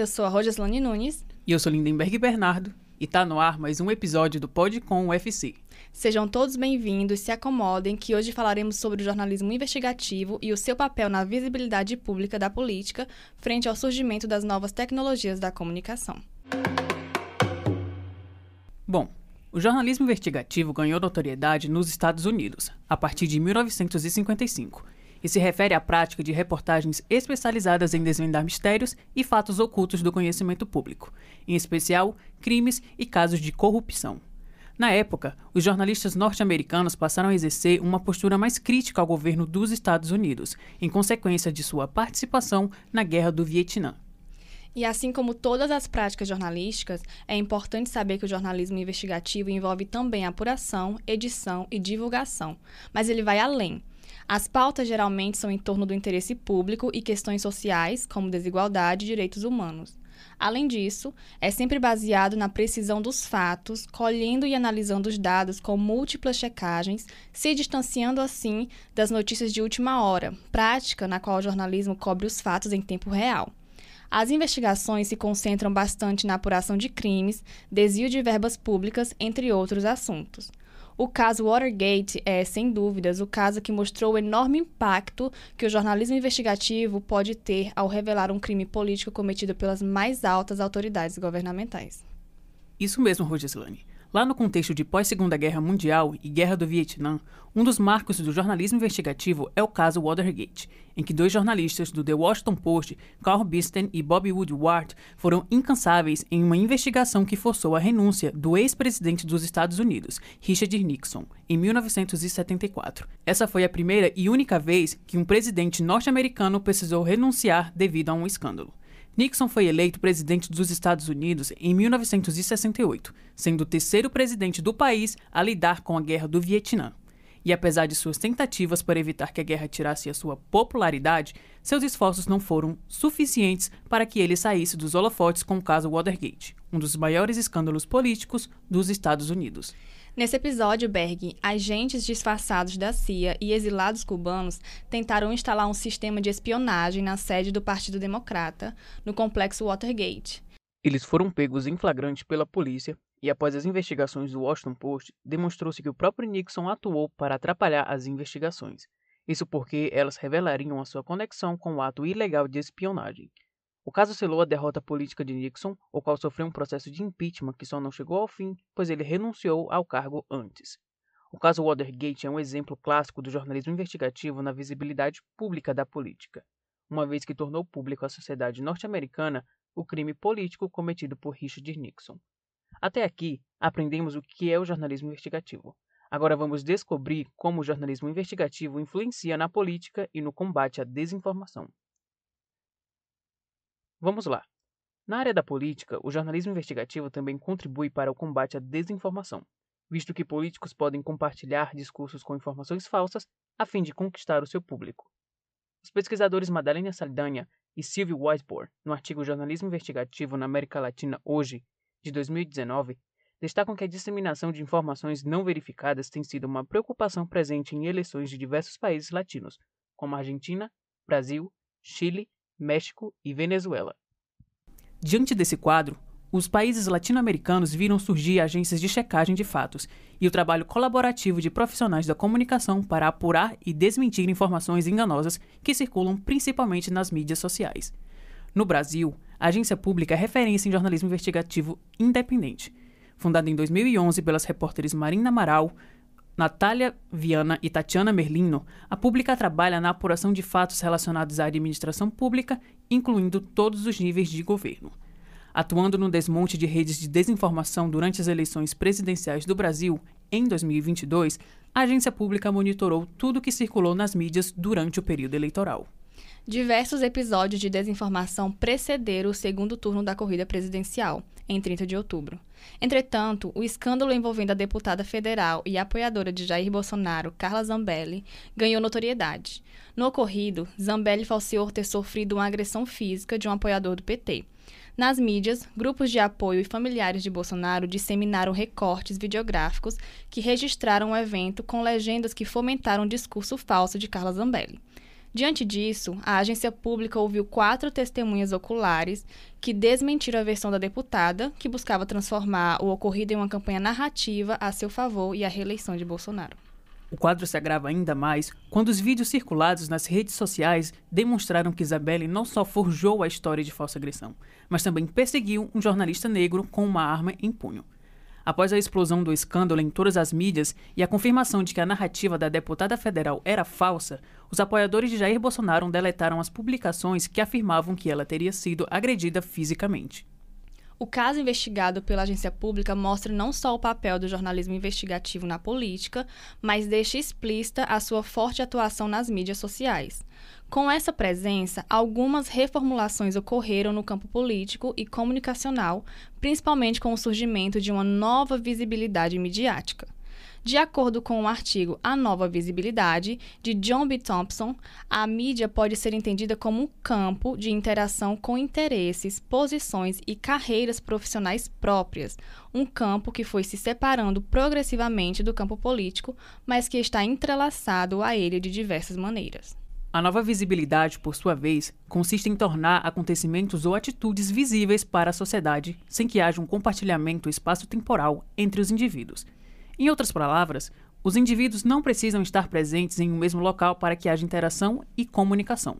eu sou a Rogeslane Nunes. E eu sou Lindenberg Bernardo. E tá no ar mais um episódio do Podcom UFC. Sejam todos bem-vindos, se acomodem, que hoje falaremos sobre o jornalismo investigativo e o seu papel na visibilidade pública da política frente ao surgimento das novas tecnologias da comunicação. Bom, o jornalismo investigativo ganhou notoriedade nos Estados Unidos, a partir de 1955 e se refere à prática de reportagens especializadas em desvendar mistérios e fatos ocultos do conhecimento público, em especial crimes e casos de corrupção. Na época, os jornalistas norte-americanos passaram a exercer uma postura mais crítica ao governo dos Estados Unidos, em consequência de sua participação na Guerra do Vietnã. E assim como todas as práticas jornalísticas, é importante saber que o jornalismo investigativo envolve também apuração, edição e divulgação, mas ele vai além. As pautas geralmente são em torno do interesse público e questões sociais, como desigualdade e direitos humanos. Além disso, é sempre baseado na precisão dos fatos, colhendo e analisando os dados com múltiplas checagens, se distanciando assim das notícias de última hora, prática na qual o jornalismo cobre os fatos em tempo real. As investigações se concentram bastante na apuração de crimes, desvio de verbas públicas, entre outros assuntos. O caso Watergate é, sem dúvidas, o caso que mostrou o enorme impacto que o jornalismo investigativo pode ter ao revelar um crime político cometido pelas mais altas autoridades governamentais. Isso mesmo, Rogislane. Lá no contexto de pós-Segunda Guerra Mundial e Guerra do Vietnã, um dos marcos do jornalismo investigativo é o caso Watergate, em que dois jornalistas do The Washington Post, Carl Bisten e Bobby Woodward, foram incansáveis em uma investigação que forçou a renúncia do ex-presidente dos Estados Unidos, Richard Nixon, em 1974. Essa foi a primeira e única vez que um presidente norte-americano precisou renunciar devido a um escândalo. Nixon foi eleito presidente dos Estados Unidos em 1968, sendo o terceiro presidente do país a lidar com a Guerra do Vietnã. E apesar de suas tentativas para evitar que a guerra tirasse a sua popularidade, seus esforços não foram suficientes para que ele saísse dos holofotes com o caso Watergate, um dos maiores escândalos políticos dos Estados Unidos. Nesse episódio, Berg, agentes disfarçados da CIA e exilados cubanos tentaram instalar um sistema de espionagem na sede do Partido Democrata, no complexo Watergate. Eles foram pegos em flagrante pela polícia e, após as investigações do Washington Post, demonstrou-se que o próprio Nixon atuou para atrapalhar as investigações. Isso porque elas revelariam a sua conexão com o ato ilegal de espionagem. O caso selou a derrota política de Nixon, o qual sofreu um processo de impeachment que só não chegou ao fim, pois ele renunciou ao cargo antes. O caso Watergate é um exemplo clássico do jornalismo investigativo na visibilidade pública da política, uma vez que tornou público à sociedade norte-americana o crime político cometido por Richard Nixon. Até aqui, aprendemos o que é o jornalismo investigativo. Agora vamos descobrir como o jornalismo investigativo influencia na política e no combate à desinformação. Vamos lá. Na área da política, o jornalismo investigativo também contribui para o combate à desinformação, visto que políticos podem compartilhar discursos com informações falsas a fim de conquistar o seu público. Os pesquisadores Madalena Saldanha e Silvio Whiteboard, no artigo Jornalismo Investigativo na América Latina Hoje, de 2019, destacam que a disseminação de informações não verificadas tem sido uma preocupação presente em eleições de diversos países latinos, como Argentina, Brasil, Chile México e Venezuela. Diante desse quadro, os países latino-americanos viram surgir agências de checagem de fatos e o trabalho colaborativo de profissionais da comunicação para apurar e desmentir informações enganosas que circulam principalmente nas mídias sociais. No Brasil, a agência pública é referência em jornalismo investigativo independente. Fundada em 2011 pelas repórteres Marina Amaral, Natália Viana e Tatiana Merlino, a Pública trabalha na apuração de fatos relacionados à administração pública, incluindo todos os níveis de governo. Atuando no desmonte de redes de desinformação durante as eleições presidenciais do Brasil, em 2022, a agência pública monitorou tudo o que circulou nas mídias durante o período eleitoral. Diversos episódios de desinformação precederam o segundo turno da corrida presidencial, em 30 de outubro. Entretanto, o escândalo envolvendo a deputada federal e apoiadora de Jair Bolsonaro, Carla Zambelli, ganhou notoriedade. No ocorrido, Zambelli falseou ter sofrido uma agressão física de um apoiador do PT. Nas mídias, grupos de apoio e familiares de Bolsonaro disseminaram recortes videográficos que registraram o evento com legendas que fomentaram o discurso falso de Carla Zambelli. Diante disso, a agência pública ouviu quatro testemunhas oculares que desmentiram a versão da deputada, que buscava transformar o ocorrido em uma campanha narrativa a seu favor e a reeleição de Bolsonaro. O quadro se agrava ainda mais quando os vídeos circulados nas redes sociais demonstraram que Isabelle não só forjou a história de falsa agressão, mas também perseguiu um jornalista negro com uma arma em punho. Após a explosão do escândalo em todas as mídias e a confirmação de que a narrativa da deputada federal era falsa, os apoiadores de Jair Bolsonaro deletaram as publicações que afirmavam que ela teria sido agredida fisicamente. O caso investigado pela agência pública mostra não só o papel do jornalismo investigativo na política, mas deixa explícita a sua forte atuação nas mídias sociais. Com essa presença, algumas reformulações ocorreram no campo político e comunicacional, principalmente com o surgimento de uma nova visibilidade midiática. De acordo com o artigo A Nova Visibilidade, de John B. Thompson, a mídia pode ser entendida como um campo de interação com interesses, posições e carreiras profissionais próprias, um campo que foi se separando progressivamente do campo político, mas que está entrelaçado a ele de diversas maneiras. A nova visibilidade, por sua vez, consiste em tornar acontecimentos ou atitudes visíveis para a sociedade, sem que haja um compartilhamento espaço-temporal entre os indivíduos. Em outras palavras, os indivíduos não precisam estar presentes em um mesmo local para que haja interação e comunicação.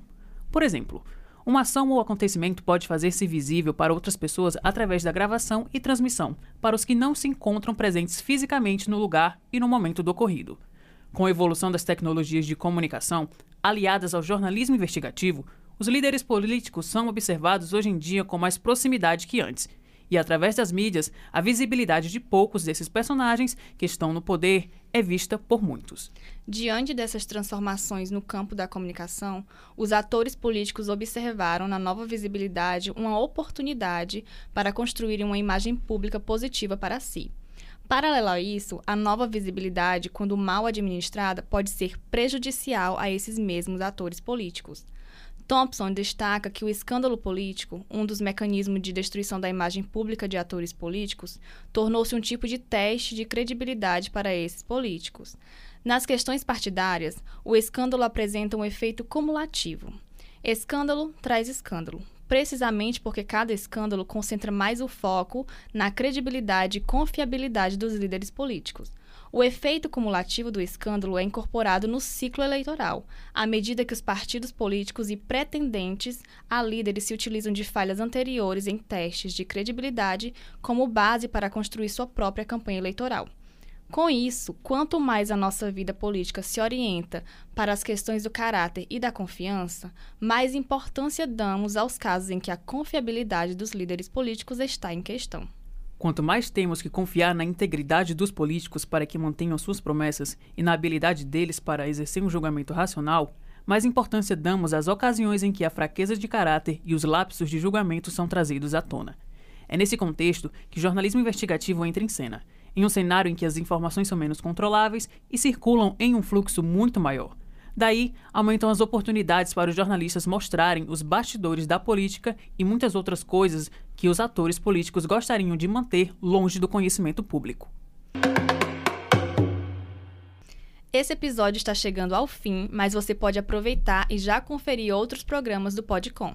Por exemplo, uma ação ou acontecimento pode fazer-se visível para outras pessoas através da gravação e transmissão, para os que não se encontram presentes fisicamente no lugar e no momento do ocorrido. Com a evolução das tecnologias de comunicação, aliadas ao jornalismo investigativo, os líderes políticos são observados hoje em dia com mais proximidade que antes e através das mídias, a visibilidade de poucos desses personagens que estão no poder é vista por muitos. Diante dessas transformações no campo da comunicação, os atores políticos observaram na nova visibilidade uma oportunidade para construírem uma imagem pública positiva para si. Paralelo a isso, a nova visibilidade, quando mal administrada, pode ser prejudicial a esses mesmos atores políticos. Thompson destaca que o escândalo político, um dos mecanismos de destruição da imagem pública de atores políticos, tornou-se um tipo de teste de credibilidade para esses políticos. Nas questões partidárias, o escândalo apresenta um efeito cumulativo. Escândalo traz escândalo, precisamente porque cada escândalo concentra mais o foco na credibilidade e confiabilidade dos líderes políticos. O efeito cumulativo do escândalo é incorporado no ciclo eleitoral, à medida que os partidos políticos e pretendentes a líderes se utilizam de falhas anteriores em testes de credibilidade como base para construir sua própria campanha eleitoral. Com isso, quanto mais a nossa vida política se orienta para as questões do caráter e da confiança, mais importância damos aos casos em que a confiabilidade dos líderes políticos está em questão. Quanto mais temos que confiar na integridade dos políticos para que mantenham suas promessas e na habilidade deles para exercer um julgamento racional, mais importância damos às ocasiões em que a fraqueza de caráter e os lapsos de julgamento são trazidos à tona. É nesse contexto que jornalismo investigativo entra em cena, em um cenário em que as informações são menos controláveis e circulam em um fluxo muito maior. Daí, aumentam as oportunidades para os jornalistas mostrarem os bastidores da política e muitas outras coisas que os atores políticos gostariam de manter longe do conhecimento público. Esse episódio está chegando ao fim, mas você pode aproveitar e já conferir outros programas do Podcom.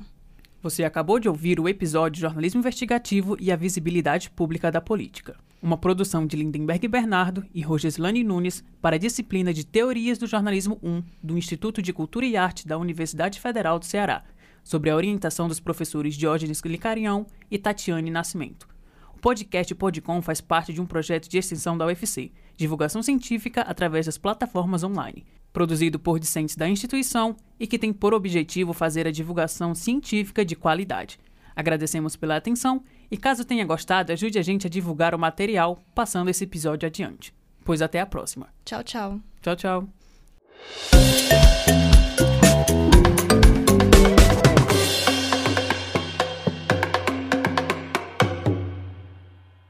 Você acabou de ouvir o episódio Jornalismo Investigativo e a Visibilidade Pública da Política, uma produção de Lindenberg Bernardo e Rogeslane Nunes para a disciplina de Teorias do Jornalismo 1 do Instituto de Cultura e Arte da Universidade Federal do Ceará, sobre a orientação dos professores Diógenes Glicarião e Tatiane Nascimento. O podcast Podcom faz parte de um projeto de extensão da UFC, divulgação científica através das plataformas online produzido por discentes da instituição e que tem por objetivo fazer a divulgação científica de qualidade. Agradecemos pela atenção e, caso tenha gostado, ajude a gente a divulgar o material passando esse episódio adiante. Pois até a próxima. Tchau, tchau. Tchau, tchau.